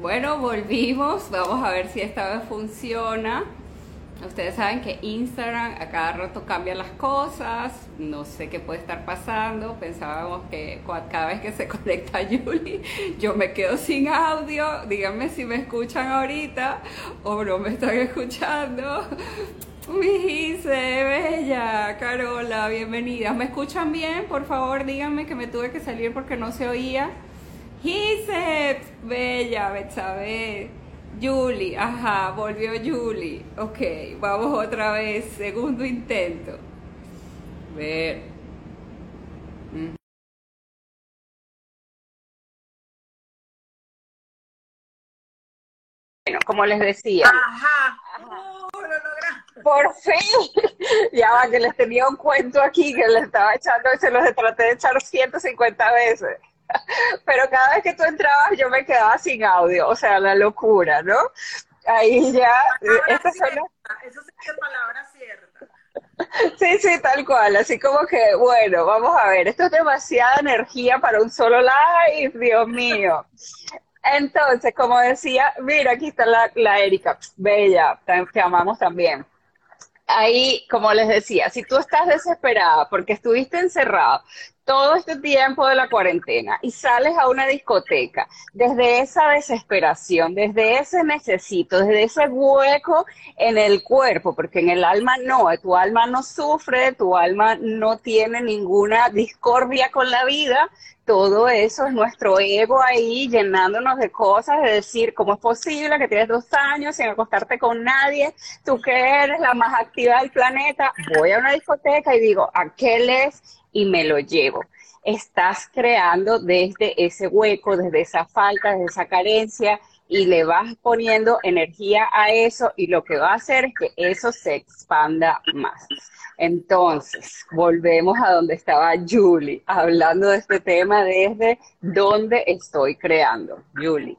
Bueno, volvimos. Vamos a ver si esta vez funciona. Ustedes saben que Instagram a cada rato cambia las cosas. No sé qué puede estar pasando. Pensábamos que cada vez que se conecta Julie, yo me quedo sin audio. Díganme si me escuchan ahorita o no me están escuchando. Mi bella, Carola, bienvenida. ¿Me escuchan bien? Por favor, díganme que me tuve que salir porque no se oía. Gisep, bella, Betsabe. Julie, ajá, volvió Julie. Ok, vamos otra vez, segundo intento. Ver. Mm. Bueno, como les decía. Ajá. Uh, Por fin. ya va, que les tenía un cuento aquí que les estaba echando y se los traté de echar 150 veces. pero cada vez que tú entrabas yo me quedaba sin audio, o sea, la locura, ¿no? Ahí ya, estas son Eso sí es palabra cierta. Sí, sí, tal cual, así como que, bueno, vamos a ver, esto es demasiada energía para un solo live, Dios mío. Entonces, como decía, mira, aquí está la, la Erika, bella, te amamos también ahí, como les decía, si tú estás desesperada porque estuviste encerrado, todo este tiempo de la cuarentena y sales a una discoteca desde esa desesperación, desde ese necesito, desde ese hueco en el cuerpo, porque en el alma no, tu alma no sufre, tu alma no tiene ninguna discordia con la vida, todo eso es nuestro ego ahí llenándonos de cosas, de decir, ¿cómo es posible que tienes dos años sin acostarte con nadie? Tú que eres la más activa del planeta, voy a una discoteca y digo, aquel es y me lo llevo. Estás creando desde ese hueco, desde esa falta, desde esa carencia y le vas poniendo energía a eso y lo que va a hacer es que eso se expanda más. Entonces, volvemos a donde estaba Julie, hablando de este tema desde dónde estoy creando. Julie.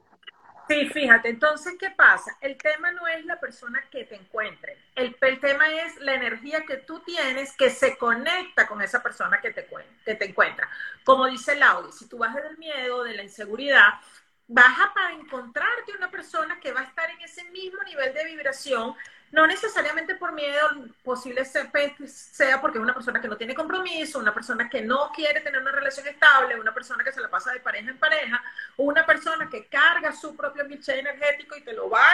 Sí, fíjate, entonces, ¿qué pasa? El tema no es la persona que te encuentre, el, tema es la energía que tú tienes que se conecta con esa persona que te, que te encuentra. Como dice Laudi, si tú vas del miedo, de la inseguridad, vas a para encontrarte una persona que va a estar en ese mismo nivel de vibración no necesariamente por miedo, posible sea porque es una persona que no tiene compromiso, una persona que no quiere tener una relación estable, una persona que se la pasa de pareja en pareja, una persona que carga su propio biche energético y te lo va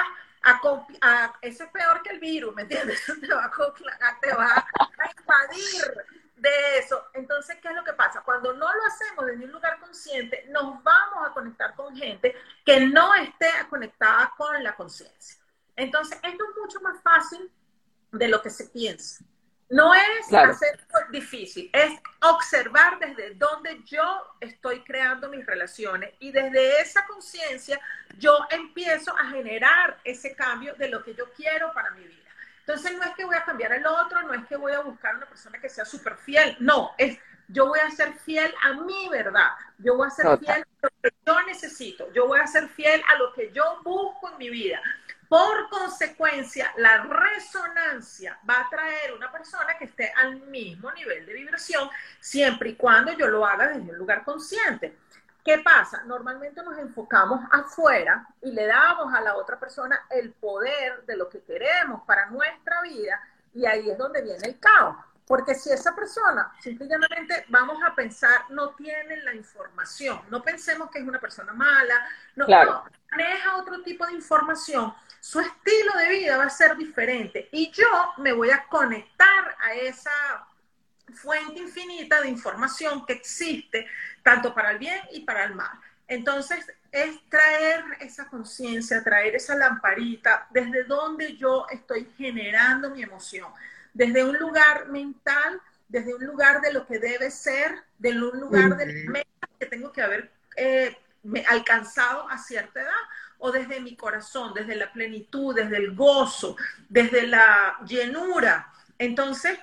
a, a eso es peor que el virus, ¿me entiendes? te va a, te va a invadir de eso. Entonces, ¿qué es lo que pasa? Cuando no lo hacemos desde un lugar consciente, nos vamos a conectar con gente que no esté conectada con la conciencia. Entonces, esto es mucho más fácil de lo que se piensa. No es hacer difícil, es observar desde dónde yo estoy creando mis relaciones y desde esa conciencia yo empiezo a generar ese cambio de lo que yo quiero para mi vida. Entonces no es que voy a cambiar el otro, no es que voy a buscar una persona que sea súper fiel, no, es yo voy a ser fiel a mi verdad, yo voy a ser fiel a lo que yo necesito, yo voy a ser fiel a lo que yo busco en mi vida. Por consecuencia, la resonancia va a traer una persona que esté al mismo nivel de vibración, siempre y cuando yo lo haga desde un lugar consciente. ¿Qué pasa? Normalmente nos enfocamos afuera y le damos a la otra persona el poder de lo que queremos para nuestra vida y ahí es donde viene el caos. Porque si esa persona, simplemente vamos a pensar, no tiene la información, no pensemos que es una persona mala, no, no, maneja otro tipo de información, su estilo de vida va a ser diferente. Y yo me voy a conectar a esa fuente infinita de información que existe, tanto para el bien y para el mal. Entonces, es traer esa conciencia, traer esa lamparita desde donde yo estoy generando mi emoción desde un lugar mental, desde un lugar de lo que debe ser, de un lugar de meta que tengo que haber eh, alcanzado a cierta edad, o desde mi corazón, desde la plenitud, desde el gozo, desde la llenura. Entonces,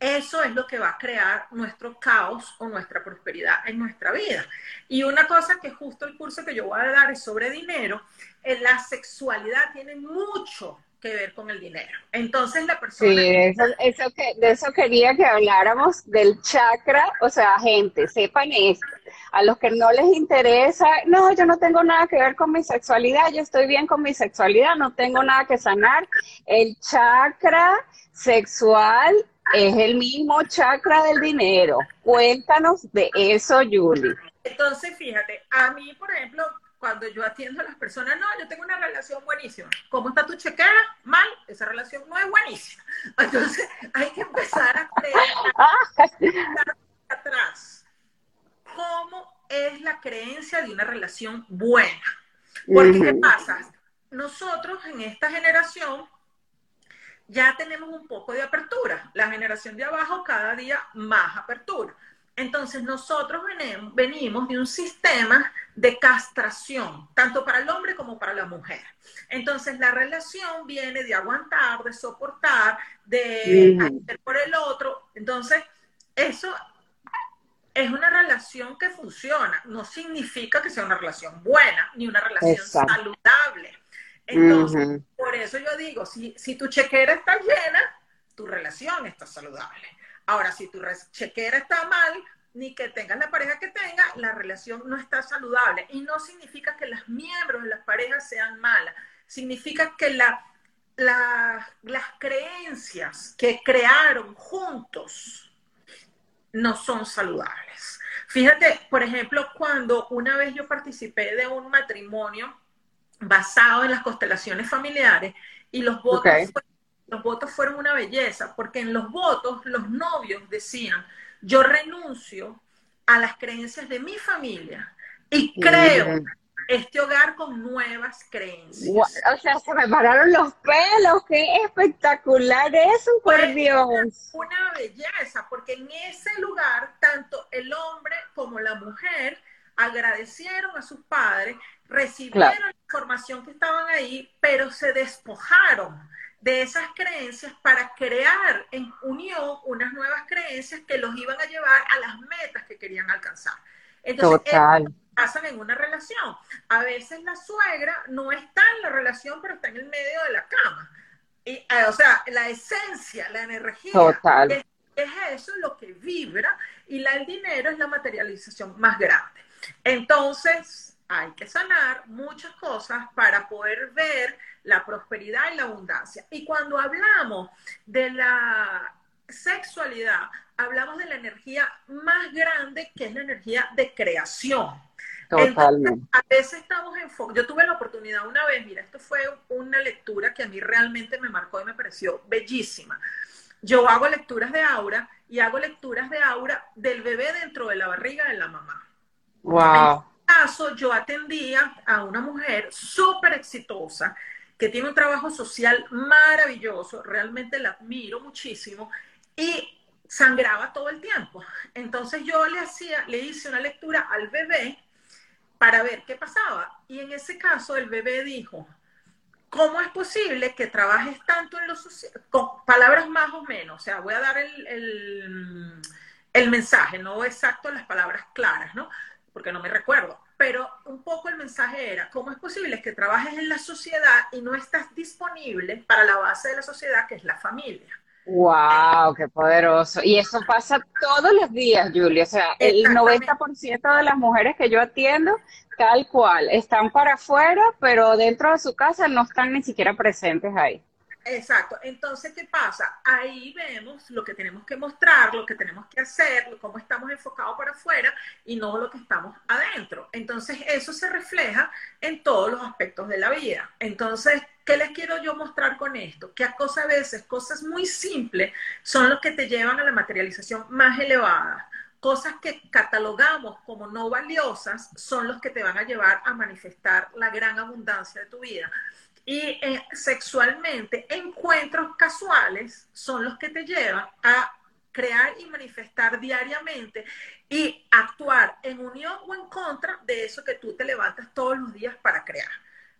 eso es lo que va a crear nuestro caos o nuestra prosperidad en nuestra vida. Y una cosa que justo el curso que yo voy a dar es sobre dinero, eh, la sexualidad tiene mucho que ver con el dinero. Entonces la persona... Sí, eso, eso que, de eso quería que habláramos del chakra, o sea, gente, sepan esto. A los que no les interesa, no, yo no tengo nada que ver con mi sexualidad, yo estoy bien con mi sexualidad, no tengo nada que sanar. El chakra sexual es el mismo chakra del dinero. Cuéntanos de eso, Julie. Entonces, fíjate, a mí, por ejemplo, cuando yo atiendo a las personas, no, yo tengo una relación buenísima. ¿Cómo está tu chequera? Mal, esa relación no es buenísima. Entonces, hay que empezar a creer atrás. ¿Cómo es la creencia de una relación buena? Porque, ¿qué pasa? Nosotros en esta generación ya tenemos un poco de apertura. La generación de abajo cada día más apertura. Entonces nosotros venimos de un sistema de castración, tanto para el hombre como para la mujer. Entonces la relación viene de aguantar, de soportar, de hacer por el otro. Entonces eso es una relación que funciona. No significa que sea una relación buena ni una relación saludable. Entonces, por eso yo digo, si, si tu chequera está llena, tu relación está saludable. Ahora, si tu chequera está mal, ni que tengas la pareja que tenga, la relación no está saludable. Y no significa que los miembros de las parejas sean malas. Significa que la, las creencias que crearon juntos no son saludables. Fíjate, por ejemplo, cuando una vez yo participé de un matrimonio basado en las constelaciones familiares y los votos, los votos fueron una belleza, porque en los votos los novios decían, yo renuncio a las creencias de mi familia y creo este hogar con nuevas creencias. O sea, se me pararon los pelos, qué espectacular eso, por Dios. Una belleza, porque en ese lugar tanto el hombre como la mujer agradecieron a sus padres, recibieron la información que estaban ahí, pero se despojaron de esas creencias para crear en unión unas nuevas creencias que los iban a llevar a las metas que querían alcanzar. Entonces, Total. pasan en una relación. A veces la suegra no está en la relación, pero está en el medio de la cama. Y, eh, o sea, la esencia, la energía. Total. Es, es eso lo que vibra y la, el dinero es la materialización más grande. Entonces, hay que sanar muchas cosas para poder ver la prosperidad y la abundancia. Y cuando hablamos de la sexualidad, hablamos de la energía más grande, que es la energía de creación. Totalmente. a veces estamos en Yo tuve la oportunidad una vez, mira, esto fue una lectura que a mí realmente me marcó y me pareció bellísima. Yo hago lecturas de aura y hago lecturas de aura del bebé dentro de la barriga de la mamá. Wow. Caso, yo atendía a una mujer súper exitosa que tiene un trabajo social maravilloso, realmente la admiro muchísimo, y sangraba todo el tiempo. Entonces yo le hacía, le hice una lectura al bebé para ver qué pasaba. Y en ese caso el bebé dijo, ¿cómo es posible que trabajes tanto en lo social? Con palabras más o menos, o sea, voy a dar el, el mensaje, no exacto las palabras claras, ¿no? Porque no me recuerdo pero un poco el mensaje era, ¿cómo es posible que trabajes en la sociedad y no estás disponible para la base de la sociedad, que es la familia? ¡Wow! ¡Qué poderoso! Y eso pasa todos los días, Julia. O sea, el 90% de las mujeres que yo atiendo, tal cual, están para afuera, pero dentro de su casa no están ni siquiera presentes ahí. Exacto. Entonces, ¿qué pasa? Ahí vemos lo que tenemos que mostrar, lo que tenemos que hacer, cómo estamos enfocados para afuera y no lo que estamos adentro. Entonces, eso se refleja en todos los aspectos de la vida. Entonces, ¿qué les quiero yo mostrar con esto? Que a cosas veces, cosas muy simples, son los que te llevan a la materialización más elevada. Cosas que catalogamos como no valiosas son los que te van a llevar a manifestar la gran abundancia de tu vida y eh, sexualmente, encuentros casuales son los que te llevan a crear y manifestar diariamente y actuar en unión o en contra de eso que tú te levantas todos los días para crear.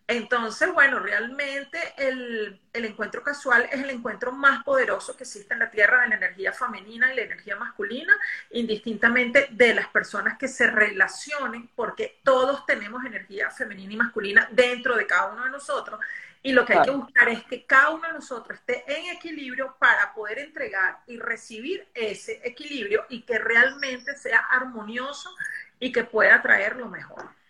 Entonces, bueno, realmente el, encuentro casual es el encuentro más poderoso que existe en la Tierra de la energía femenina y la energía masculina, indistintamente de las personas que se relacionen, porque todos tenemos energía femenina y masculina dentro de cada uno de nosotros. Y lo que hay que buscar es que cada uno de nosotros esté en equilibrio para poder entregar y recibir ese equilibrio y que realmente sea armonioso y que pueda traer lo mejor.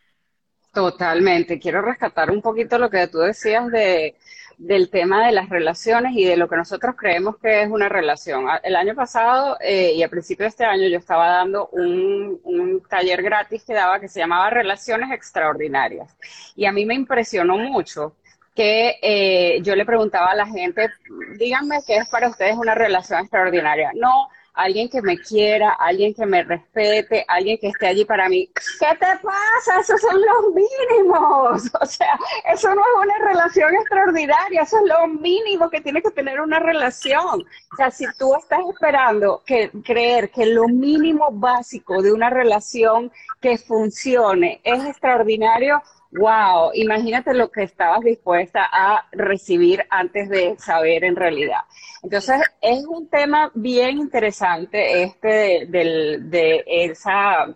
Totalmente. Quiero rescatar un poquito lo que tú decías de, del tema de las relaciones y de lo que nosotros creemos que es una relación. El año pasado eh, y a principio de este año yo estaba dando un, un, taller gratis que daba que se llamaba Relaciones Extraordinarias. Y a mí me impresionó mucho que eh, yo le preguntaba a la gente, díganme qué es para ustedes una relación extraordinaria. No, alguien que me quiera, alguien que me respete, alguien que esté allí para mí. ¿Qué te pasa? Esos son los mínimos. O sea, eso no es una relación extraordinaria, eso es lo mínimo que tiene que tener una relación. O sea, si tú estás esperando que creer que lo mínimo básico de una relación que funcione es extraordinario, wow, imagínate lo que estabas dispuesta a recibir antes de saber en realidad. Entonces, es un tema bien interesante este de, de, esa,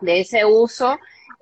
de ese uso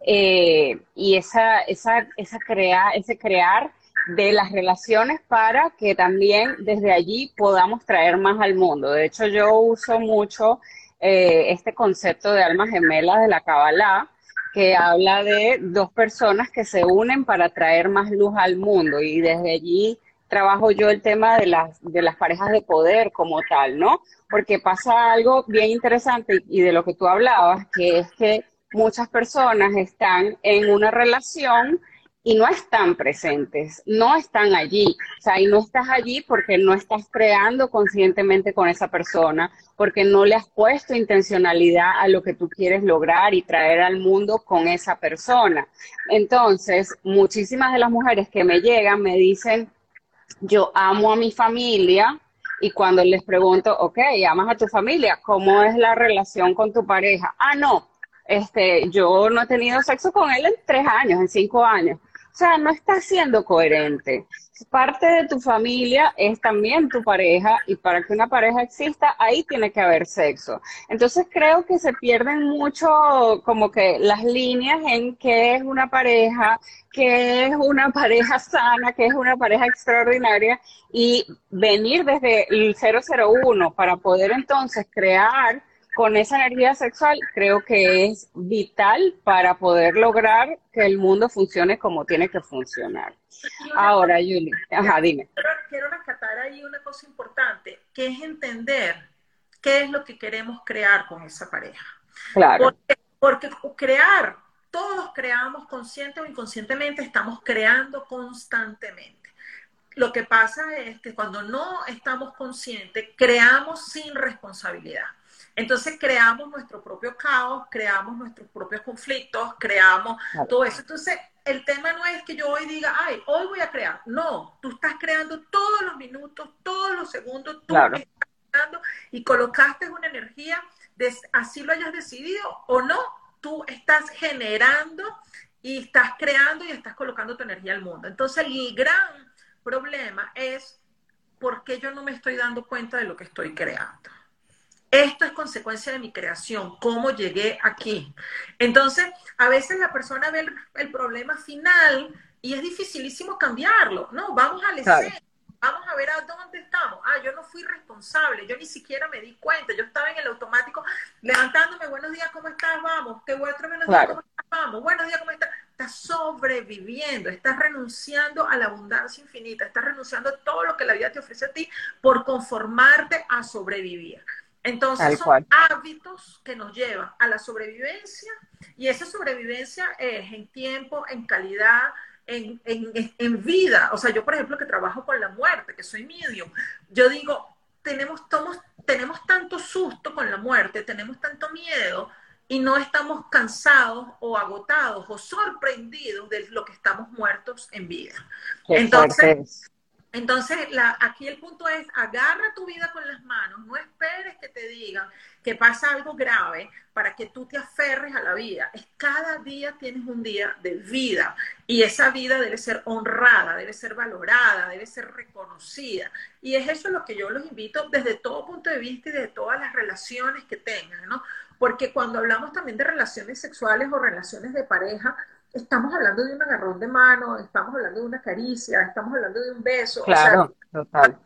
eh, y esa, esa, esa crea, ese crear de las relaciones para que también desde allí podamos traer más al mundo. De hecho, yo uso mucho eh, este concepto de alma gemela de la Kabbalah, que habla de dos personas que se unen para traer más luz al mundo y desde allí trabajo yo el tema de las, de las parejas de poder como tal, ¿no? Porque pasa algo bien interesante y de lo que tú hablabas, que es que muchas personas están en una relación y no están presentes, no están allí. O sea, y no estás allí porque no estás creando conscientemente con esa persona, porque no le has puesto intencionalidad a lo que tú quieres lograr y traer al mundo con esa persona. Entonces, muchísimas de las mujeres que me llegan me dicen, yo amo a mi familia, y cuando les pregunto, ok, amas a tu familia, ¿cómo es la relación con tu pareja? Ah, no, este, yo no he tenido sexo con él en tres años, en cinco años. O sea, no estás siendo coherente. Parte de tu familia es también tu pareja y para que una pareja exista, ahí tiene que haber sexo. Entonces creo que se pierden mucho como que las líneas en qué es una pareja, qué es una pareja sana, qué es una pareja extraordinaria y venir desde el 001 para poder entonces crear con esa energía sexual creo que es vital para poder lograr que el mundo funcione como tiene que funcionar. Ahora, Yuli, ajá, dime. Quiero rescatar ahí una cosa importante, que es entender qué es lo que queremos crear con esa pareja. Claro. Porque, porque crear, todos creamos consciente o inconscientemente, estamos creando constantemente. Lo que pasa es que cuando no estamos conscientes, creamos sin responsabilidad. Entonces creamos nuestro propio caos, creamos nuestros propios conflictos, creamos todo eso. Entonces, el tema no es que yo hoy diga, ay, hoy voy a crear. No, tú estás creando todos los minutos, todos los segundos, tú estás creando y colocaste una energía, de, así lo hayas decidido o no, tú estás generando y estás creando y estás colocando tu energía al mundo. Entonces, el gran problema es por qué yo no me estoy dando cuenta de lo que estoy creando. Esto es consecuencia de mi creación, cómo llegué aquí. Entonces, a veces la persona ve el, problema final y es dificilísimo cambiarlo. No, vamos a leer, vamos a ver a dónde estamos. Ah, yo no fui responsable, yo ni siquiera me di cuenta, yo estaba en el automático levantándome, buenos días, ¿cómo estás? Vamos, qué bueno, buenos días, ¿cómo estás? Vamos, buenos días, ¿cómo estás? Estás sobreviviendo, estás renunciando a la abundancia infinita, estás renunciando a todo lo que la vida te ofrece a ti por conformarte a sobrevivir. Entonces son hábitos que nos llevan a la sobrevivencia y esa sobrevivencia es en tiempo, en calidad, en, en, vida. O sea, yo por ejemplo que trabajo con la muerte, que soy medium, yo digo, tenemos, tenemos tanto susto con la muerte, tenemos tanto miedo y no estamos cansados o agotados o sorprendidos de lo que estamos muertos en vida. Entonces, entonces, la, aquí el punto es, agarra tu vida con las manos, no esperes que te digan que pasa algo grave para que tú te aferres a la vida. Es cada día tienes un día de vida y esa vida debe ser honrada, debe ser valorada, debe ser reconocida. Y es eso lo que yo los invito desde todo punto de vista y de todas las relaciones que tengan, ¿no? Porque cuando hablamos también de relaciones sexuales o relaciones de pareja, estamos hablando de un agarrón de mano, estamos hablando de una caricia, estamos hablando de un beso. Claro, total.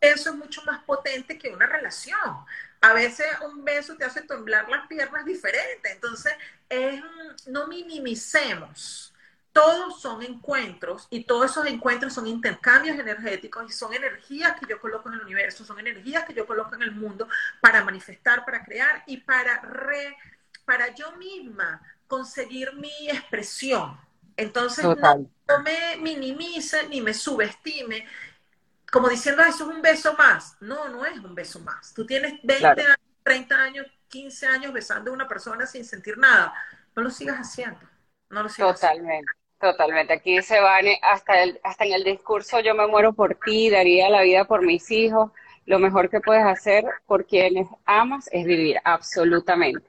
Eso es mucho más potente que una relación. A veces un beso te hace temblar las piernas diferente. Entonces, es, no minimicemos. Todos son encuentros y todos esos encuentros son intercambios energéticos y son energías que yo coloco en el universo, son energías que yo coloco en el mundo para manifestar, para crear y para, re, para yo misma conseguir mi expresión. Entonces, no, me minimice ni me subestime, como diciendo, eso es un beso más. No, no es un beso más. Tú tienes 20 años, 30 años, 15 años besando a una persona sin sentir nada. No lo sigas haciendo. No lo sigas Totalmente. Totalmente. Aquí se van hasta, el, hasta en el discurso yo me muero por ti, daría la vida por mis hijos. Lo mejor que puedes hacer por quienes amas es vivir, absolutamente.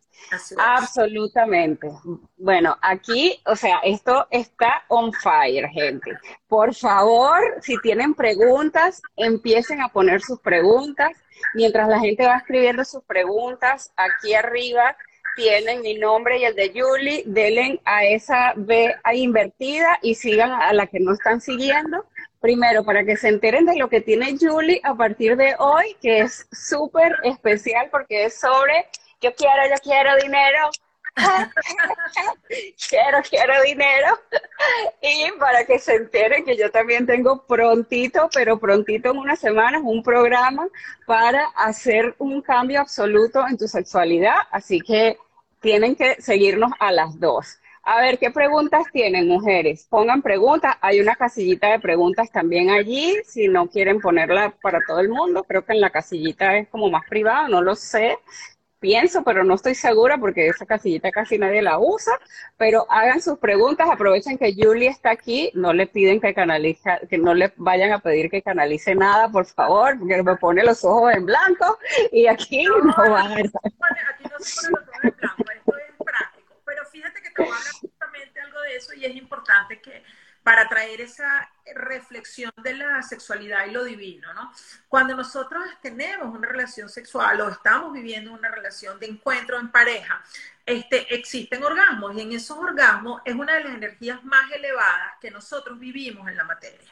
Absolutamente. Bueno, aquí, o sea, esto está on fire, gente. Por favor, si tienen preguntas, empiecen a poner sus preguntas. Mientras la gente va escribiendo sus preguntas, aquí arriba tienen mi nombre y el de Julie, denle a esa B invertida y sigan a la que no están siguiendo. Primero, para que se enteren de lo que tiene Julie a partir de hoy, que es súper especial porque es sobre yo quiero, yo quiero dinero, quiero, quiero dinero. y para que se enteren que yo también tengo prontito, pero prontito en unas semanas, un programa para hacer un cambio absoluto en tu sexualidad. Así que tienen que seguirnos a las dos. A ver, ¿qué preguntas tienen, mujeres? Pongan preguntas. Hay una casillita de preguntas también allí, si no quieren ponerla para todo el mundo. Creo que en la casillita es como más privada, no lo sé pienso, pero no estoy segura porque esa casillita casi nadie la usa, pero hagan sus preguntas, aprovechen que Julie está aquí, no le piden que canalice, que no le vayan a pedir que canalice nada, por favor, porque me pone los ojos en blanco y aquí no, va a... Aquí no se pone los ojos en blanco, esto es práctico, pero fíjate que te voy a hablar justamente algo de eso y es importante que para traer esa reflexión de la sexualidad y lo divino, ¿no? Cuando nosotros tenemos una relación sexual o estamos viviendo una relación de encuentro en pareja, este, existen orgasmos y en esos orgasmos es una de las energías más elevadas que nosotros vivimos en la materia.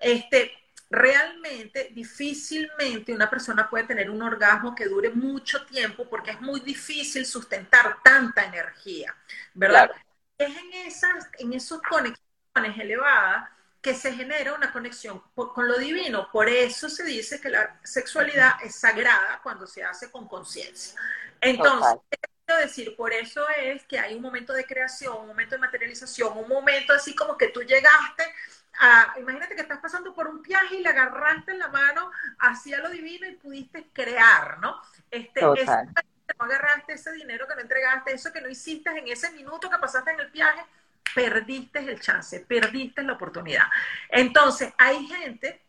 Este, realmente difícilmente una persona puede tener un orgasmo que dure mucho tiempo porque es muy difícil sustentar tanta energía, ¿verdad? Es en esas, en esos conexiones elevada que se genera una conexión con lo divino. Por eso se dice que la sexualidad es sagrada cuando se hace con conciencia. Entonces, quiero decir, por eso es que hay un momento de creación, un momento de materialización, un momento así como que tú llegaste a, imagínate que estás pasando por un viaje y le agarraste en la mano hacia lo divino y pudiste crear, ¿no? Este, eso que no agarraste ese dinero que no entregaste, eso que no hiciste en ese minuto que pasaste en el viaje, perdiste el chance, perdiste la oportunidad. Entonces, hay gente,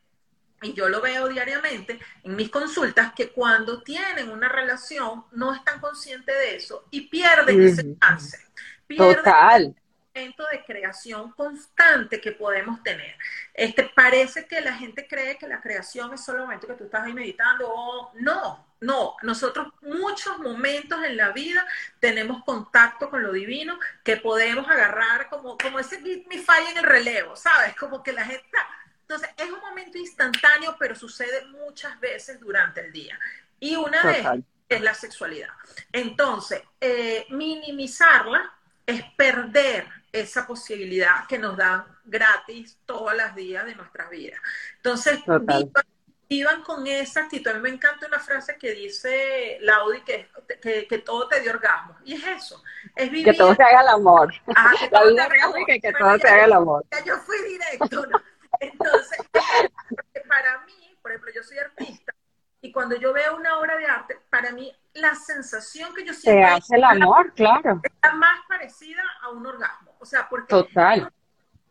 y yo lo veo diariamente en mis consultas, que cuando tienen una relación no están conscientes de eso y pierden ese chance. Pierden Total. Momento de creación constante que podemos tener. Este, parece que la gente cree que la creación es solo el momento que tú estás ahí meditando o no, no, nosotros muchos momentos en la vida tenemos contacto con lo divino que podemos agarrar como, como ese me falla en el relevo, ¿sabes? Como que la gente... Entonces, es un momento instantáneo, pero sucede muchas veces durante el día. Y una vez es la sexualidad. Entonces, eh, minimizarla es perder esa posibilidad que nos dan gratis todos los días de nuestras vidas. Entonces, iban con esa actitud. A mí me encanta una frase que dice Laudi, que, que, todo te dio orgasmo. Y es eso, es vivir. Que todo se haga el amor. La vida que, que todo se haga el amor. yo fui directo, Entonces, para mí, por ejemplo, yo soy artista, y cuando yo veo una obra de arte, para mí la sensación que yo siento... Se hace el amor, claro. Es más parecida a un orgasmo. O sea, porque... Total.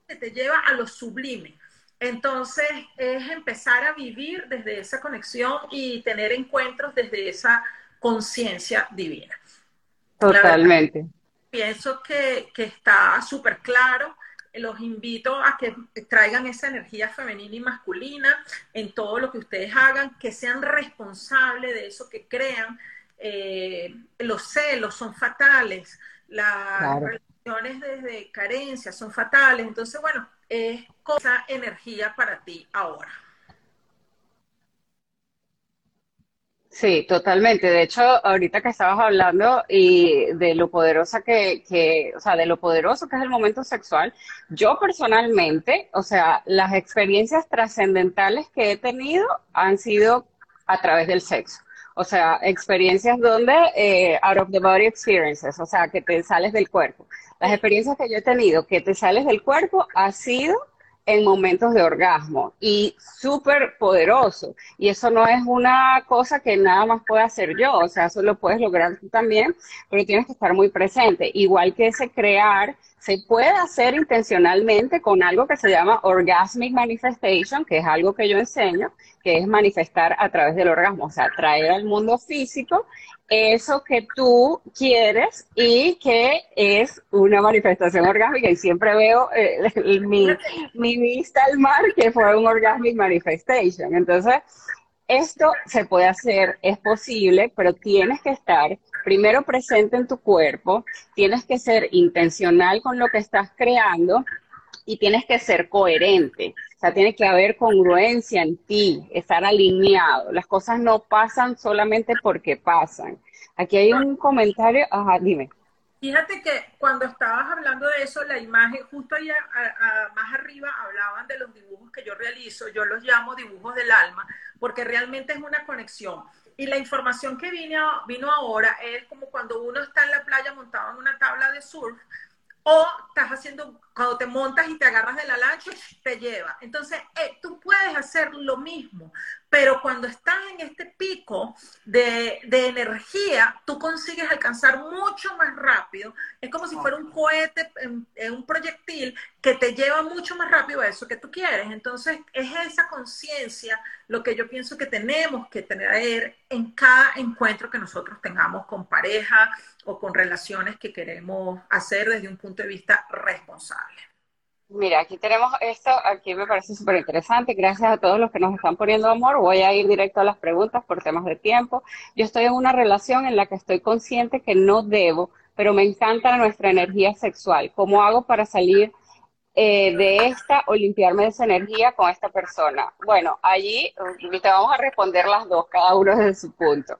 Te lleva a lo sublime entonces es empezar a vivir desde esa conexión y tener encuentros desde esa conciencia divina. Totalmente. pienso que, que está súper claro los invito a que traigan esa energía femenina y masculina en todo lo que ustedes hagan, que sean responsables de eso que crean. Eh, los celos son fatales, las relaciones desde carencia son fatales. Entonces, bueno, es cosa energía para ti ahora. Sí, totalmente. De hecho, ahorita que estabas hablando y de lo poderosa que, que, o sea, de lo poderoso que es el momento sexual, yo personalmente, o sea, las experiencias trascendentales que he tenido han sido a través del sexo. O sea, experiencias donde, eh, out of the body experiences, o sea, que te sales del cuerpo. Las experiencias que yo he tenido que te sales del cuerpo ha sido en momentos de orgasmo y súper poderoso. Y eso no es una cosa que nada más pueda hacer yo, o sea, eso lo puedes lograr tú también, pero tienes que estar muy presente. Igual que ese crear, se puede hacer intencionalmente con algo que se llama orgasmic manifestation, que es algo que yo enseño, que es manifestar a través del orgasmo, o sea, traer al mundo físico eso que tú quieres y que es una manifestación orgánica. Y siempre veo eh, mi, mi, vista al mar que fue un orgasmic manifestation. Entonces, esto se puede hacer, es posible, pero tienes que estar primero presente en tu cuerpo, tienes que ser intencional con lo que estás creando y tienes que ser coherente. O sea, tiene que haber congruencia en ti, estar alineado. Las cosas no pasan solamente porque pasan. Aquí hay un comentario, ajá, dime. Fíjate que cuando estabas hablando de eso, la imagen, justo ahí más arriba hablaban de los dibujos que yo realizo, yo los llamo dibujos del alma, porque realmente es una conexión. Y la información que vino, vino ahora es como cuando uno está en la playa montado en una tabla de surf, o estás haciendo, cuando te montas y te agarras de la lancha, te lleva. Entonces, eh, tú puedes hacer lo mismo, pero cuando estás en este pico de, energía, tú consigues alcanzar mucho más rápido. Es como si fuera un cohete, en, un proyectil que te lleva mucho más rápido a eso que tú quieres. Entonces, es esa conciencia lo que yo pienso que tenemos que tener en cada encuentro que nosotros tengamos con pareja o con relaciones que queremos hacer desde un punto de vista responsable. Mira, aquí tenemos esto, aquí me parece súper interesante. Gracias a todos los que nos están poniendo amor. Voy a ir directo a las preguntas por temas de tiempo. Yo estoy en una relación en la que estoy consciente que no debo, pero me encanta nuestra energía sexual. ¿Cómo hago para salir eh, de esta o limpiarme de esa energía con esta persona? Bueno, allí te vamos a responder las dos, cada uno desde su punto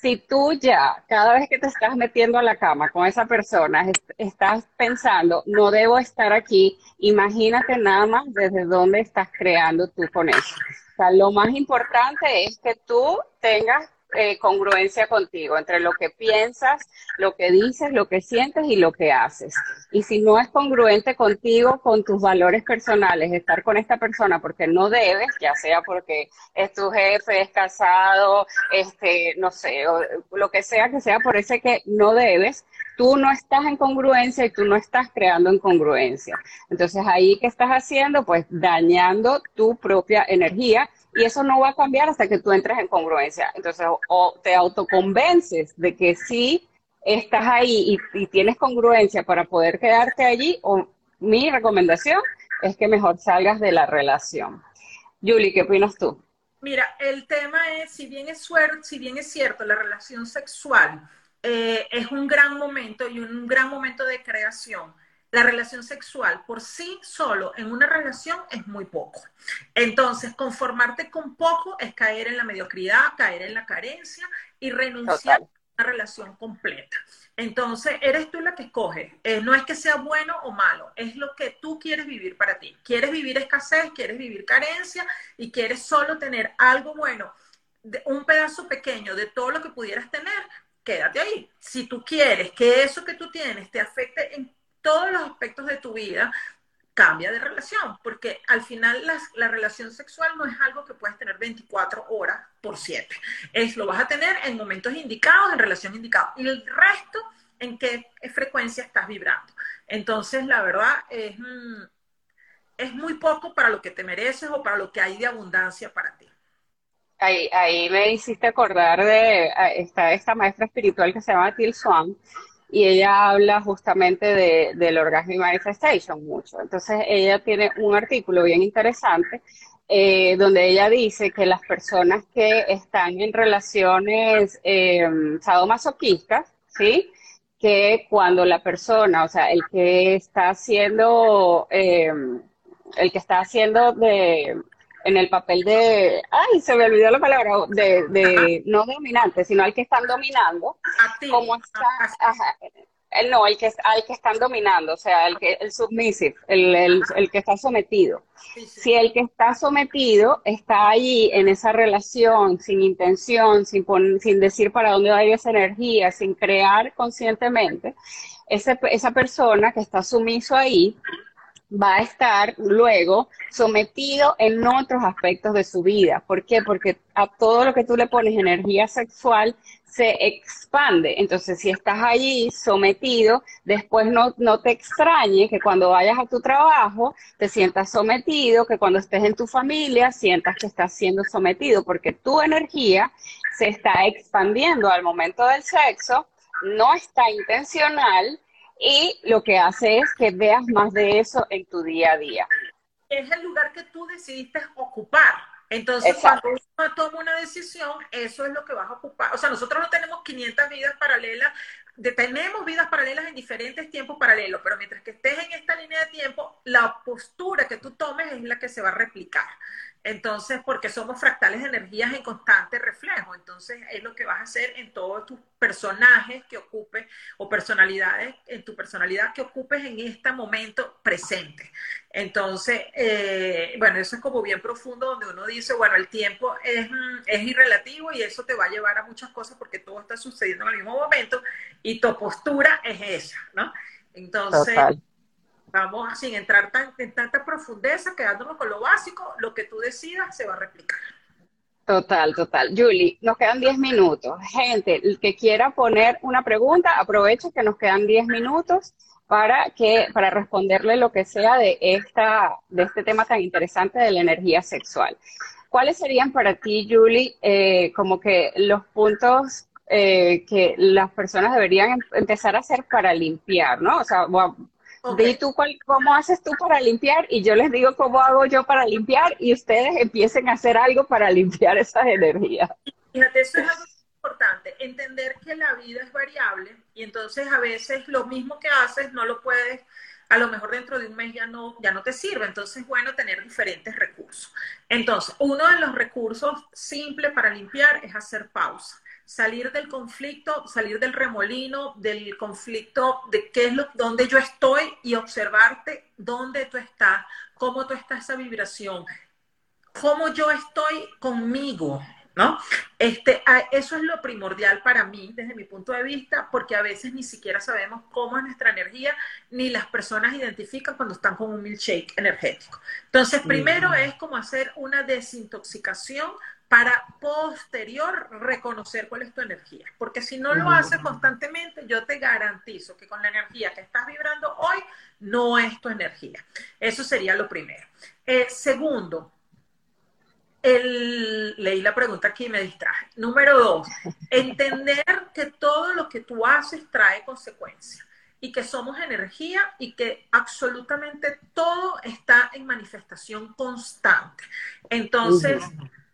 si tú ya, cada vez que te estás metiendo a la cama con esa persona, estás pensando, no debo estar aquí, imagínate nada más desde dónde estás creando tú con eso. O sea, lo más importante es que tú tengas eh, congruencia contigo entre lo que piensas, lo que dices, lo que sientes y lo que haces. Y si no es congruente contigo, con tus valores personales, estar con esta persona porque no debes, ya sea porque es tu jefe, es casado, este, no sé, lo que sea que sea por ese que no debes, tú no estás en congruencia y tú no estás creando incongruencia. Entonces ahí, ¿qué estás haciendo? Pues dañando tu propia energía y eso no va a cambiar hasta que tú entres en congruencia. Entonces, o, te autoconvences de que sí estás ahí y, tienes congruencia para poder quedarte allí, o mi recomendación es que mejor salgas de la relación. Julie, ¿qué opinas tú? Mira, el tema es, si bien es, suerte, si bien es cierto, la relación sexual eh, es un gran momento y un gran momento de creación, la relación sexual por sí solo en una relación es muy poco. Entonces, conformarte con poco es caer en la mediocridad, caer en la carencia y renunciar a una relación completa. Entonces, eres tú la que escoges. Eh, no es que sea bueno o malo, es lo que tú quieres vivir para ti. Quieres vivir escasez, quieres vivir carencia y quieres solo tener algo bueno, un pedazo pequeño de todo lo que pudieras tener, quédate ahí. Si tú quieres que eso que tú tienes te afecte en todos los aspectos de tu vida, cambia de relación, porque al final la relación sexual no es algo que puedes tener 24 horas por 7. Es lo vas a tener en momentos indicados, en relación indicada, y el resto en qué frecuencia estás vibrando. Entonces, la verdad es, mm, es muy poco para lo que te mereces o para lo que hay de abundancia para ti. Ahí, ahí me hiciste acordar de esta, esta maestra espiritual que se llama Till Swan, y ella habla justamente de, del orgasmo y manifestation mucho. Entonces ella tiene un artículo bien interesante eh, donde ella dice que las personas que están en relaciones eh, sadomasoquistas, ¿sí? Que cuando la persona, o sea, el que está haciendo, eh, el que está haciendo de, en el papel de, ay, se me olvidó la palabra, de, de no dominante, sino al que están dominando, como está, el, no, el que, al que están dominando, o sea, el, que, el submissive, el, el, el que está sometido. Si el que está sometido está allí en esa relación, sin intención, sin, sin decir para dónde va a ir esa energía, sin crear conscientemente, ese, esa persona que está sumiso ahí va a estar luego sometido en otros aspectos de su vida. ¿Por qué? Porque a todo lo que tú le pones energía sexual se expande. Entonces, si estás allí sometido, después no, no te extrañe que cuando vayas a tu trabajo te sientas sometido, que cuando estés en tu familia sientas que estás siendo sometido, porque tu energía se está expandiendo al momento del sexo, no está intencional, y lo que hace es que veas más de eso en tu día a día. Es el lugar que tú decidiste ocupar. Entonces, cuando uno toma una decisión, eso es lo que vas a ocupar. O sea, nosotros no tenemos 500 vidas paralelas, tenemos vidas paralelas en diferentes tiempos paralelos, pero mientras que estés en esta línea de tiempo, la postura que tú tomes es la que se va a replicar. Entonces, porque somos fractales de energías en constante reflejo. Entonces, es lo que vas a hacer en todos tus personajes que ocupes o personalidades, en tu personalidad que ocupes en este momento presente. Entonces, eh, bueno, eso es como bien profundo donde uno dice, bueno, el tiempo es, mm, es irrelativo y eso te va a llevar a muchas cosas porque todo está sucediendo en el mismo momento y tu postura es esa, ¿no? Entonces, vamos sin entrar en tanta profundeza, quedándonos con lo básico, lo que tú decidas se va a replicar. Total, total. Julie, nos quedan 10 minutos. Gente, el que quiera poner una pregunta, aproveche que nos quedan 10 minutos para que para responderle lo que sea de esta de este tema tan interesante de la energía sexual. ¿Cuáles serían para ti, Julie, eh, como que los puntos eh, que las personas deberían em-, empezar a hacer para limpiar, ¿no? O sea, Di tú cómo haces tú para limpiar y yo les digo cómo hago yo para limpiar y ustedes empiecen a hacer algo para limpiar esas energías. Fíjate, eso es algo importante, entender que la vida es variable y entonces a veces lo mismo que haces no lo puedes, a lo mejor dentro de un mes ya no, ya no te sirve, entonces es bueno tener diferentes recursos. Entonces, uno de los recursos simples para limpiar es hacer pausa salir del conflicto, salir del remolino, del conflicto de qué es lo, dónde yo estoy y observarte dónde tú estás, cómo tú estás esa vibración, cómo yo estoy conmigo, ¿no? Este, eso es lo primordial para mí desde mi punto de vista, porque a veces ni siquiera sabemos cómo es nuestra energía, ni las personas identifican cuando están con un milkshake energético. Entonces, primero es como hacer una desintoxicación para posterior reconocer cuál es tu energía. Porque si no lo haces constantemente, yo te garantizo que con la energía que estás vibrando hoy, no es tu energía. Eso sería lo primero. Eh, segundo, leí la pregunta aquí y me distraje. Número dos, entender que todo lo que tú haces trae consecuencias y que somos energía y que absolutamente todo está en manifestación constante. Entonces,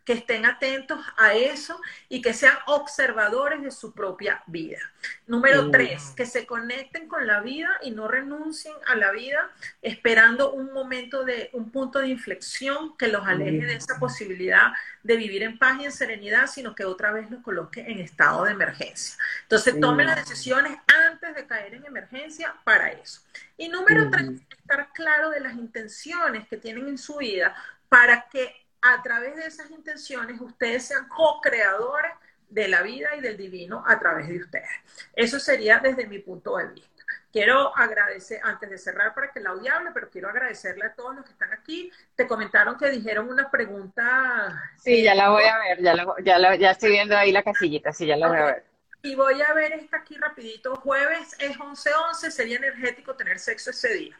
que estén atentos a eso y que sean observadores de su propia vida. Número tres, que se conecten con la vida y no renuncien a la vida esperando un momento de, un punto de inflexión que los aleje de esa posibilidad de vivir en paz y en serenidad, sino que otra vez los coloque en estado de emergencia. Entonces, tomen las decisiones antes de caer en emergencia para eso. Y número tres, estar claro de las intenciones que tienen en su vida para que a través de esas intenciones ustedes sean co-creadores de la vida y del divino a través de ustedes. Eso sería desde mi punto de vista. Quiero agradecer, antes de cerrar para que la hable, pero quiero agradecerle a todos los que están aquí. Te comentaron que dijeron una pregunta. Sí, ya la voy a ver, ya, ya, estoy viendo ahí la casillita, sí, ya la voy a ver. Y voy a ver esta aquí rapidito. Jueves es 11-11, sería energético tener sexo ese día.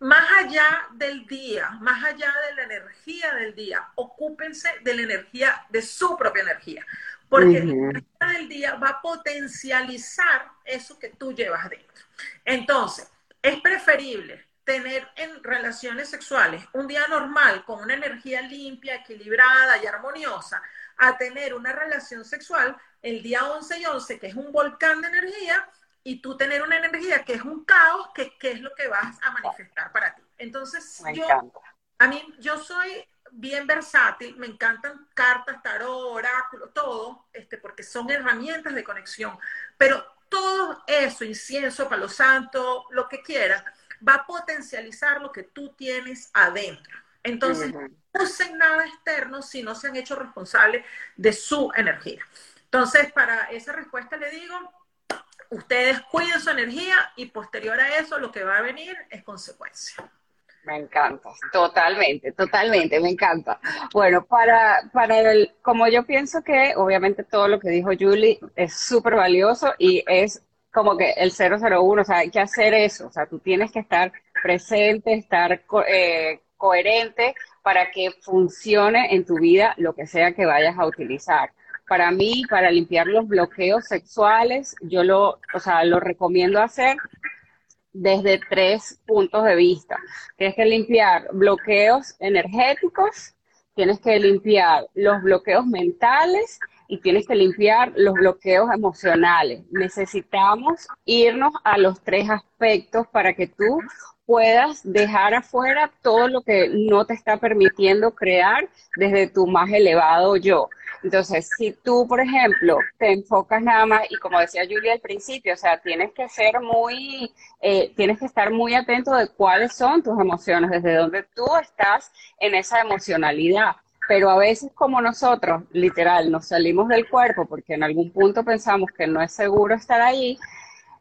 Más allá del día, más allá de la energía del día, ocúpense de la energía, de su propia energía. Porque la energía del día va a potencializar eso que tú llevas dentro. Entonces, es preferible tener en relaciones sexuales un día normal con una energía limpia, equilibrada y armoniosa, a tener una relación sexual el día 11 y 11, que es un volcán de energía, y tú tener una energía que es un caos, que, es lo que vas a manifestar para ti. Entonces, yo, a mí, yo soy bien versátil, me encantan cartas, tarot, oráculo, todo, este, porque son herramientas de conexión, pero todo eso, incienso, palo santo, lo que quieras, va a potencializar lo que tú tienes adentro. Entonces, no usen nada externo si no se han hecho responsables de su energía. Entonces, para esa respuesta le digo, ustedes cuiden su energía y posterior a eso lo que va a venir es consecuencia. Me encanta, totalmente, totalmente, me encanta. Bueno, para, para el, como yo pienso que obviamente todo lo que dijo Julie es súper valioso y es como que el 001, o sea, hay que hacer eso, o sea, tú tienes que estar presente, estar eh, coherente para que funcione en tu vida lo que sea que vayas a utilizar para mí, para limpiar los bloqueos sexuales, yo lo, o sea, lo recomiendo hacer desde tres puntos de vista. Tienes que limpiar bloqueos energéticos, tienes que limpiar los bloqueos mentales y tienes que limpiar los bloqueos emocionales. Necesitamos irnos a los tres aspectos para que tú puedas dejar afuera todo lo que no te está permitiendo crear desde tu más elevado yo. Entonces, si tú, por ejemplo, te enfocas nada más, y como decía Julia al principio, o sea, tienes que ser muy, eh, tienes que estar muy atento de cuáles son tus emociones, desde donde tú estás en esa emocionalidad. Pero a veces como nosotros, literal, nos salimos del cuerpo porque en algún punto pensamos que no es seguro estar ahí,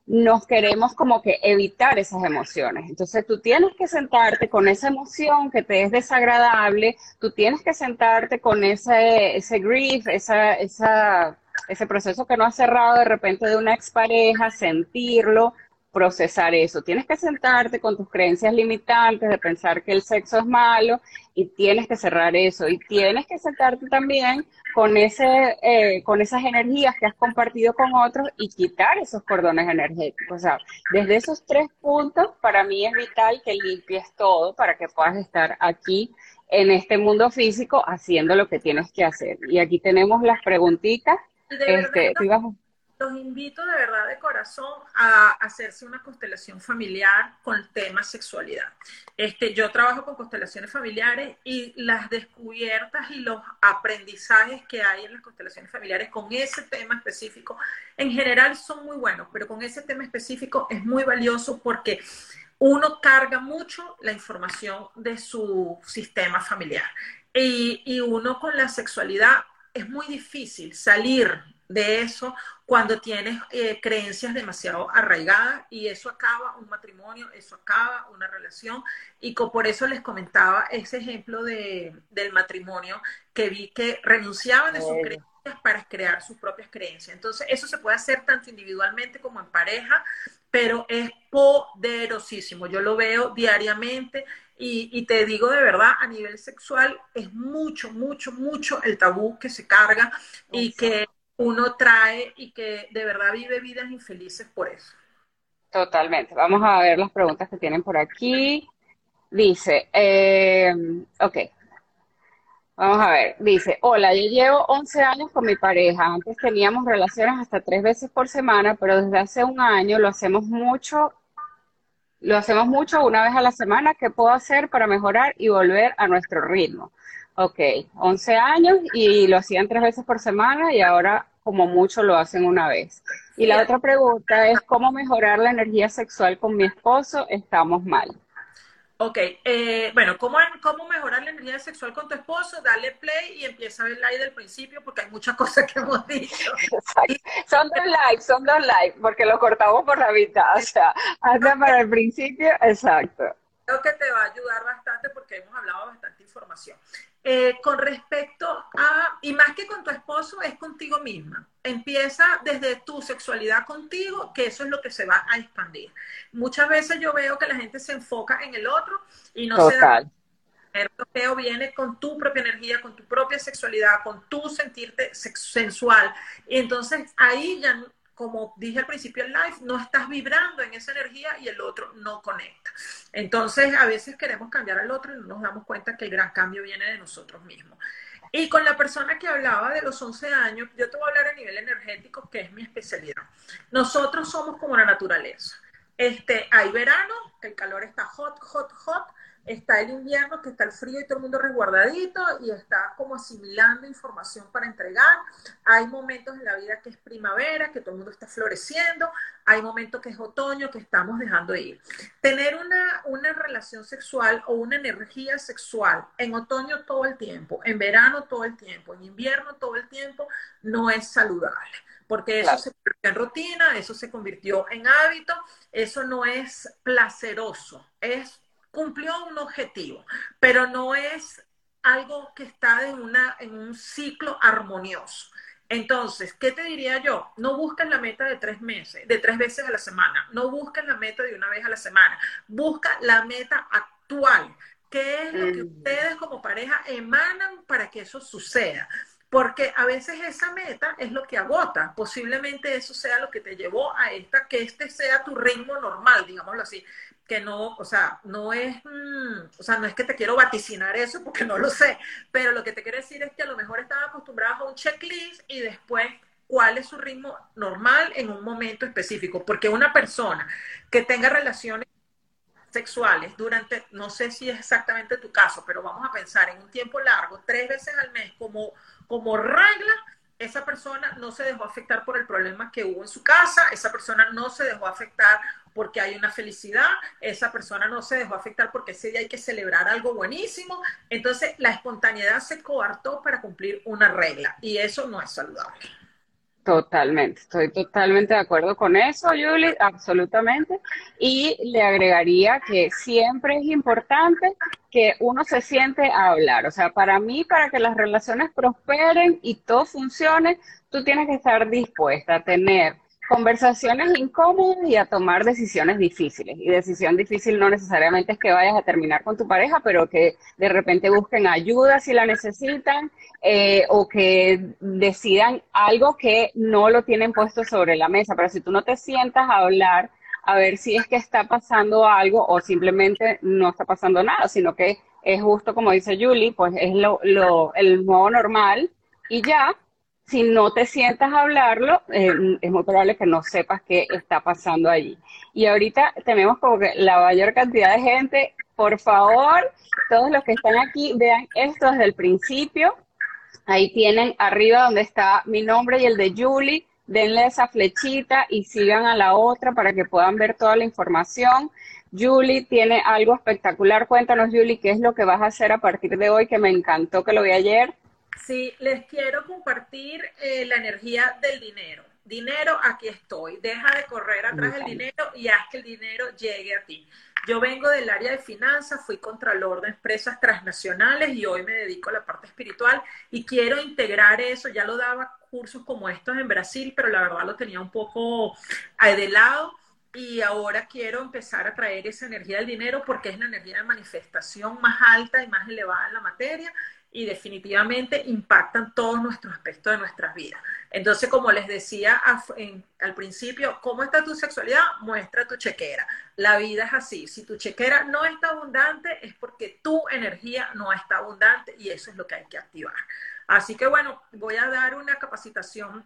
nos queremos como que evitar esas emociones. Entonces tú tienes que sentarte con esa emoción que te es desagradable, tú tienes que sentarte con ese, ese grief, esa, esa, ese proceso que no ha cerrado de repente de una expareja, sentirlo, procesar eso. Tienes que sentarte con tus creencias limitantes de pensar que el sexo es malo y tienes que cerrar eso. Y tienes que sentarte también con, ese, eh, con esas energías que has compartido con otros y quitar esos cordones energéticos. O sea, desde esos tres puntos, para mí es vital que limpies todo para que puedas estar aquí en este mundo físico haciendo lo que tienes que hacer. Y aquí tenemos las preguntitas. Este, los invito de verdad de corazón a hacerse una constelación familiar con el tema sexualidad. Este, yo trabajo con constelaciones familiares y las descubiertas y los aprendizajes que hay en las constelaciones familiares con ese tema específico, en general son muy buenos, pero con ese tema específico es muy valioso porque uno carga mucho la información de su sistema familiar. Y, y uno con la sexualidad es muy difícil salir de eso cuando tienes eh, creencias demasiado arraigadas y eso acaba un matrimonio, eso acaba una relación y por eso les comentaba ese ejemplo de, del matrimonio que vi que renunciaban de sus creencias para crear sus propias creencias. Entonces eso se puede hacer tanto individualmente como en pareja, pero es poderosísimo. Yo lo veo diariamente y, te digo de verdad, a nivel sexual es mucho, mucho, mucho el tabú que se carga y que uno trae y que de verdad vive vidas infelices por eso. Totalmente. Vamos a ver las preguntas que tienen por aquí. Dice, eh, ok, vamos a ver, dice, hola, yo llevo 11 años con mi pareja. Antes teníamos relaciones hasta tres veces por semana, pero desde hace un año lo hacemos mucho, lo hacemos mucho una vez a la semana. ¿Qué puedo hacer para mejorar y volver a nuestro ritmo? Ok, 11 años y lo hacían tres veces por semana y ahora como mucho lo hacen una vez. Y la otra pregunta es, ¿cómo mejorar la energía sexual con mi esposo? Estamos mal. Ok, eh, bueno, ¿cómo, ¿cómo mejorar la energía sexual con tu esposo? Dale play y empieza a ver live del principio porque hay muchas cosas que hemos dicho. Son dos live, son dos live, porque lo cortamos por la mitad. O sea, anda para el principio, exacto. Creo que te va a ayudar bastante porque hemos hablado bastante información. Eh, con respecto a, y más que con tu esposo, es contigo misma. Empieza desde tu sexualidad contigo, que eso es lo que se va a expandir. Muchas veces yo veo que la gente se enfoca en el otro y no se da el bloqueo viene con tu propia energía, con tu propia sexualidad, con tu sentirte sensual. Y entonces ahí ya como dije al principio del live, no estás vibrando en esa energía y el otro no conecta. Entonces, a veces queremos cambiar al otro y no nos damos cuenta que el gran cambio viene de nosotros mismos. Y con la persona que hablaba de los 11 años, yo te voy a hablar a nivel energético, que es mi especialidad. Nosotros somos como la naturaleza. Este, hay verano, el calor está hot, hot, hot, está el invierno, que está el frío y todo el mundo resguardadito y está como asimilando información para entregar. Hay momentos en la vida que es primavera, que todo el mundo está floreciendo. Hay momentos que es otoño, que estamos dejando ir. Tener una, una relación sexual o una energía sexual en otoño todo el tiempo, en verano todo el tiempo, en invierno todo el tiempo, no es saludable porque eso se convirtió en rutina, eso se convirtió en hábito, eso no es placeroso, es cumplió un objetivo, pero no es algo que está en, una, en un ciclo armonioso. Entonces, ¿qué te diría yo? No busques la meta de tres meses, de tres veces a la semana. No busques la meta de una vez a la semana. Busca la meta actual. ¿Qué es lo que mm. ustedes como pareja emanan para que eso suceda? Porque a veces esa meta es lo que agota. Posiblemente eso sea lo que te llevó a esta, que este sea tu ritmo normal, digámoslo así que no, o sea, no es, mm, o sea, no es que te quiero vaticinar eso porque no lo sé, pero lo que te quiero decir es que a lo mejor están acostumbrados a un checklist y después cuál es su ritmo normal en un momento específico, porque una persona que tenga relaciones sexuales durante, no sé si es exactamente tu caso, pero vamos a pensar en un tiempo largo, tres veces al mes como, como regla, esa persona no se dejó afectar por el problema que hubo en su casa, esa persona no se dejó afectar porque hay una felicidad, esa persona no se dejó afectar porque ese día hay que celebrar algo buenísimo, entonces la espontaneidad se coartó para cumplir una regla y eso no es saludable. Totalmente, estoy totalmente de acuerdo con eso, Julie, absolutamente. Y le agregaría que siempre es importante que uno se siente a hablar. O sea, para mí, para que las relaciones prosperen y todo funcione, tú tienes que estar dispuesta a tener conversaciones incómodas y a tomar decisiones difíciles. Y decisión difícil no necesariamente es que vayas a terminar con tu pareja, pero que de repente busquen ayuda si la necesitan eh, o que decidan algo que no lo tienen puesto sobre la mesa. Pero si tú no te sientas a hablar, a ver si es que está pasando algo o simplemente no está pasando nada, sino que es justo como dice Julie, pues es lo, lo, el nuevo normal y ya, si no te sientas a hablarlo, eh, es muy probable que no sepas qué está pasando allí. Y ahorita tenemos como que la mayor cantidad de gente, por favor, todos los que están aquí, vean esto desde el principio. Ahí tienen arriba donde está mi nombre y el de Julie. Denle esa flechita y sigan a la otra para que puedan ver toda la información. Julie tiene algo espectacular. Cuéntanos, Julie, qué es lo que vas a hacer a partir de hoy, que me encantó que lo vi ayer. Sí, les quiero compartir eh, la energía del dinero. Dinero, aquí estoy. Deja de correr atrás del dinero y haz que el dinero llegue a ti. Yo vengo del área de finanzas, fui contralor de empresas transnacionales y hoy me dedico a la parte espiritual y quiero integrar eso. Ya lo daba cursos como estos en Brasil, pero la verdad lo tenía un poco de lado y ahora quiero empezar a traer esa energía del dinero porque es la energía de manifestación más alta y más elevada en la materia y definitivamente impactan todos nuestros aspectos de nuestras vidas. Entonces, como les decía al principio, ¿cómo está tu sexualidad? Muestra tu chequera. La vida es así. Si tu chequera no está abundante, es porque tu energía no está abundante y eso es lo que hay que activar. Así que bueno, voy a dar una capacitación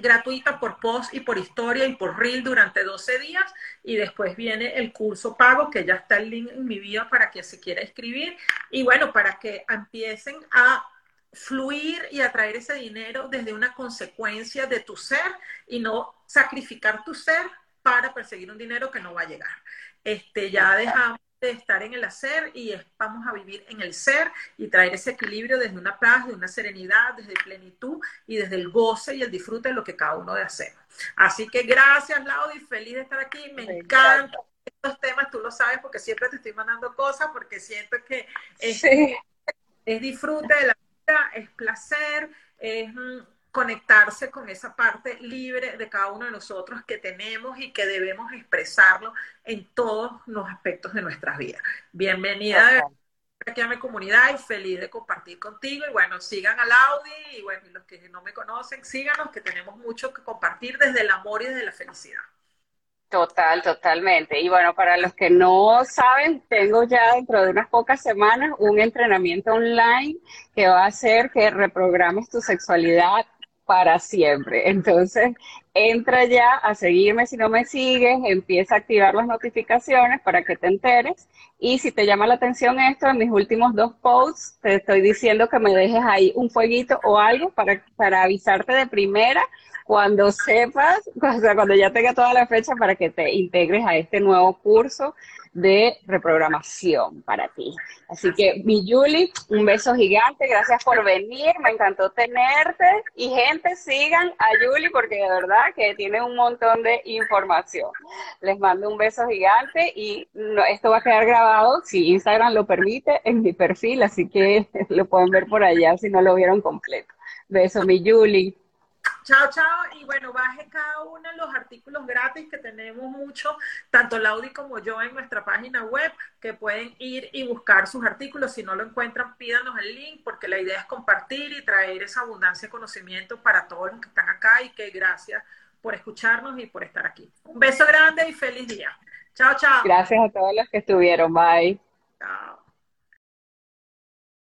gratuita por post y por historia y por reel durante 12 días y después viene el curso pago que ya está el link en mi vida para que se quiera escribir y bueno, para que empiecen a fluir y atraer ese dinero desde una consecuencia de tu ser y no sacrificar tu ser para perseguir un dinero que no va a llegar. Este, ya dejamos de estar en el hacer y vamos a vivir en el ser y traer ese equilibrio desde una paz, de una serenidad, desde plenitud y desde el goce y el disfrute de lo que cada uno de hacer. Así que gracias, y feliz de estar aquí. Me encantan estos temas, tú lo sabes porque siempre te estoy mandando cosas porque siento que es disfrute de la vida, es placer, es mm, conectarse con esa parte libre de cada uno de nosotros que tenemos y que debemos expresarlo en todos los aspectos de nuestras vidas. Bienvenida aquí a mi comunidad y feliz de compartir contigo. Y bueno, sigan al Audi y bueno, los que no me conocen, síganos, que tenemos mucho que compartir desde el amor y desde la felicidad. Total, totalmente. Y bueno, para los que no saben, tengo ya dentro de unas pocas semanas un entrenamiento online que va a hacer que reprogrames tu sexualidad para siempre. Entonces, entra ya a seguirme si no me sigues, empieza a activar las notificaciones para que te enteres. Y si te llama la atención esto, en mis últimos dos posts te estoy diciendo que me dejes ahí un fueguito o algo para, para avisarte de primera cuando sepas, o sea, cuando ya tenga toda la fecha para que te integres a este nuevo curso de reprogramación para ti. Así que, mi Julie, un beso gigante, gracias por venir, me encantó tenerte y gente, sigan a Julie porque de verdad que tiene un montón de información. Les mando un beso gigante y esto va a quedar grabado, si Instagram lo permite, en mi perfil, así que lo pueden ver por allá si no lo vieron completo. Beso, mi Julie. Chao, chao. Y bueno, baje cada uno de los artículos gratis que tenemos mucho, tanto Laudi como yo en nuestra página web, que pueden ir y buscar sus artículos. Si no lo encuentran, pídanos el link, porque la idea es compartir y traer esa abundancia de conocimiento para todos los que están acá y que gracias por escucharnos y por estar aquí. Un beso grande y feliz día. Chao, chao. Gracias a todos los que estuvieron. Bye. Chao.